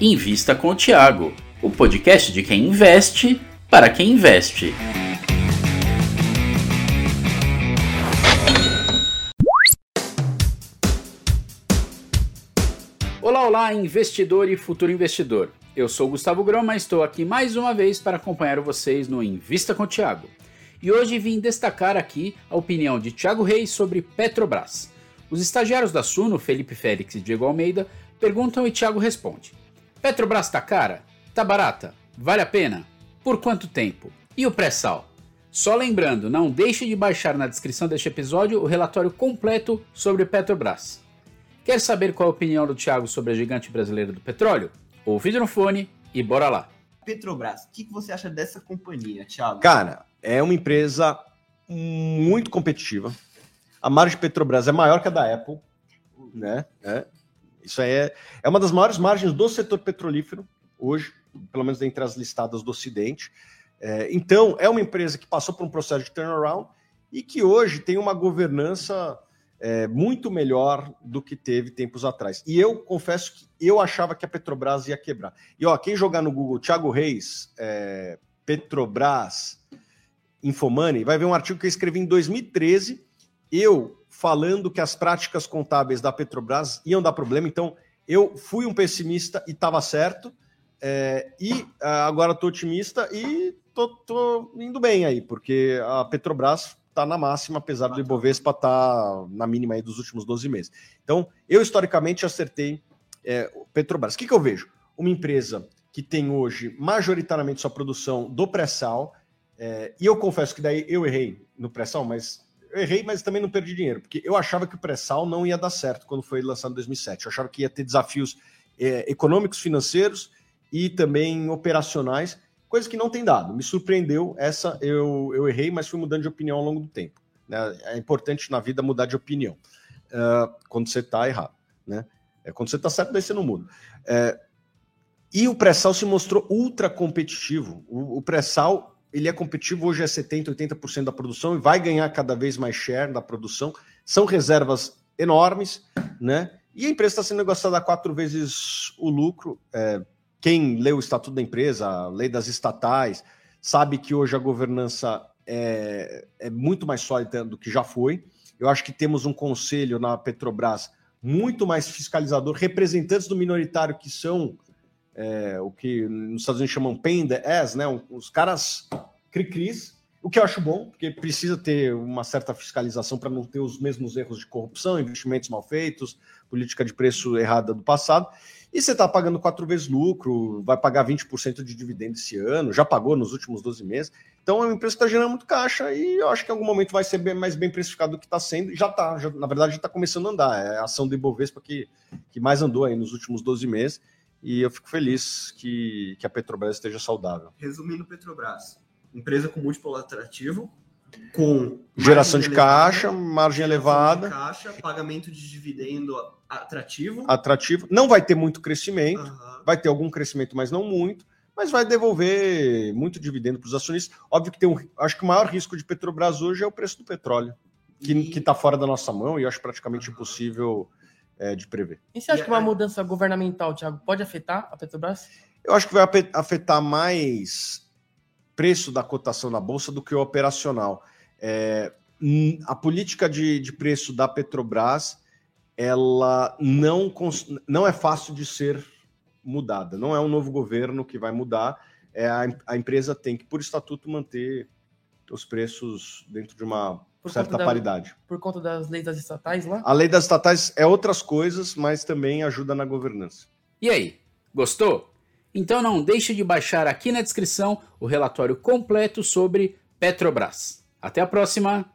Invista com o Tiago, o podcast de quem investe para quem investe. Olá, olá, investidor e futuro investidor. Eu sou Gustavo Groma e estou aqui mais uma vez para acompanhar vocês no Invista com o Tiago. E hoje vim destacar aqui a opinião de Tiago Reis sobre Petrobras. Os estagiários da Suno, Felipe Félix e Diego Almeida, perguntam e Tiago responde. Petrobras tá cara? Tá barata? Vale a pena? Por quanto tempo? E o pré-sal? Só lembrando, não deixe de baixar na descrição deste episódio o relatório completo sobre Petrobras. Quer saber qual a opinião do Thiago sobre a gigante brasileira do petróleo? Ouve no fone e bora lá. Petrobras, o que, que você acha dessa companhia, Thiago? Cara, é uma empresa muito competitiva. A margem de Petrobras é maior que a da Apple, né? É. Isso é, é uma das maiores margens do setor petrolífero hoje, pelo menos entre as listadas do Ocidente. É, então, é uma empresa que passou por um processo de turnaround e que hoje tem uma governança é, muito melhor do que teve tempos atrás. E eu confesso que eu achava que a Petrobras ia quebrar. E ó, quem jogar no Google Thiago Reis, é, Petrobras, Infomoney, vai ver um artigo que eu escrevi em 2013, eu falando que as práticas contábeis da Petrobras iam dar problema. Então, eu fui um pessimista e estava certo. É, e é, agora estou otimista e estou indo bem aí, porque a Petrobras está na máxima, apesar do Ibovespa estar tá na mínima aí dos últimos 12 meses. Então, eu historicamente acertei é, Petrobras. O que, que eu vejo? Uma empresa que tem hoje majoritariamente sua produção do pré-sal, é, e eu confesso que daí eu errei no pré-sal, mas eu errei, mas também não perdi dinheiro, porque eu achava que o pré-sal não ia dar certo quando foi lançado em 2007. Eu achava que ia ter desafios é, econômicos, financeiros e também operacionais coisa que não tem dado. Me surpreendeu, essa eu, eu errei, mas fui mudando de opinião ao longo do tempo. Né? É importante na vida mudar de opinião uh, quando você está errado. Né? É, quando você está certo, daí você não muda. É, e o pré-sal se mostrou ultra competitivo. O, o pré-sal ele é competitivo, hoje é 70%, 80% da produção e vai ganhar cada vez mais share da produção. São reservas enormes, né? E a empresa está sendo negociada quatro vezes o lucro. É, quem lê o Estatuto da Empresa, a lei das estatais, sabe que hoje a governança é, é muito mais sólida do que já foi. Eu acho que temos um conselho na Petrobras muito mais fiscalizador, representantes do minoritário que são é, o que nos Estados Unidos chamam pain the ass, né? Os caras cri-cris, o que eu acho bom, porque precisa ter uma certa fiscalização para não ter os mesmos erros de corrupção, investimentos mal feitos, política de preço errada do passado. E você está pagando quatro vezes lucro, vai pagar 20% de dividendo esse ano, já pagou nos últimos 12 meses. Então é uma empresa que está gerando muito caixa e eu acho que em algum momento vai ser bem, mais bem precificado do que está sendo. Já está, na verdade, já está começando a andar. É a ação do Ibovespa que, que mais andou aí nos últimos 12 meses. E eu fico feliz que, que a Petrobras esteja saudável. Resumindo, Petrobras, empresa com múltiplo atrativo, com geração de caixa, margem elevada, caixa, pagamento de dividendo atrativo. Atrativo. Não vai ter muito crescimento, uhum. vai ter algum crescimento, mas não muito, mas vai devolver muito dividendo para os acionistas. Óbvio que tem um, acho que o maior risco de Petrobras hoje é o preço do petróleo, que e... está fora da nossa mão e eu acho praticamente uhum. impossível é, de prever. E você acha que uma mudança governamental, Thiago, pode afetar a Petrobras? Eu acho que vai afetar mais preço da cotação na bolsa do que o operacional. É, a política de, de preço da Petrobras ela não, não é fácil de ser mudada. Não é um novo governo que vai mudar. É a, a empresa tem que, por estatuto, manter os preços dentro de uma por certa da, paridade. Por conta das leis das estatais lá? A lei das estatais é outras coisas, mas também ajuda na governança. E aí, gostou? Então não deixe de baixar aqui na descrição o relatório completo sobre Petrobras. Até a próxima!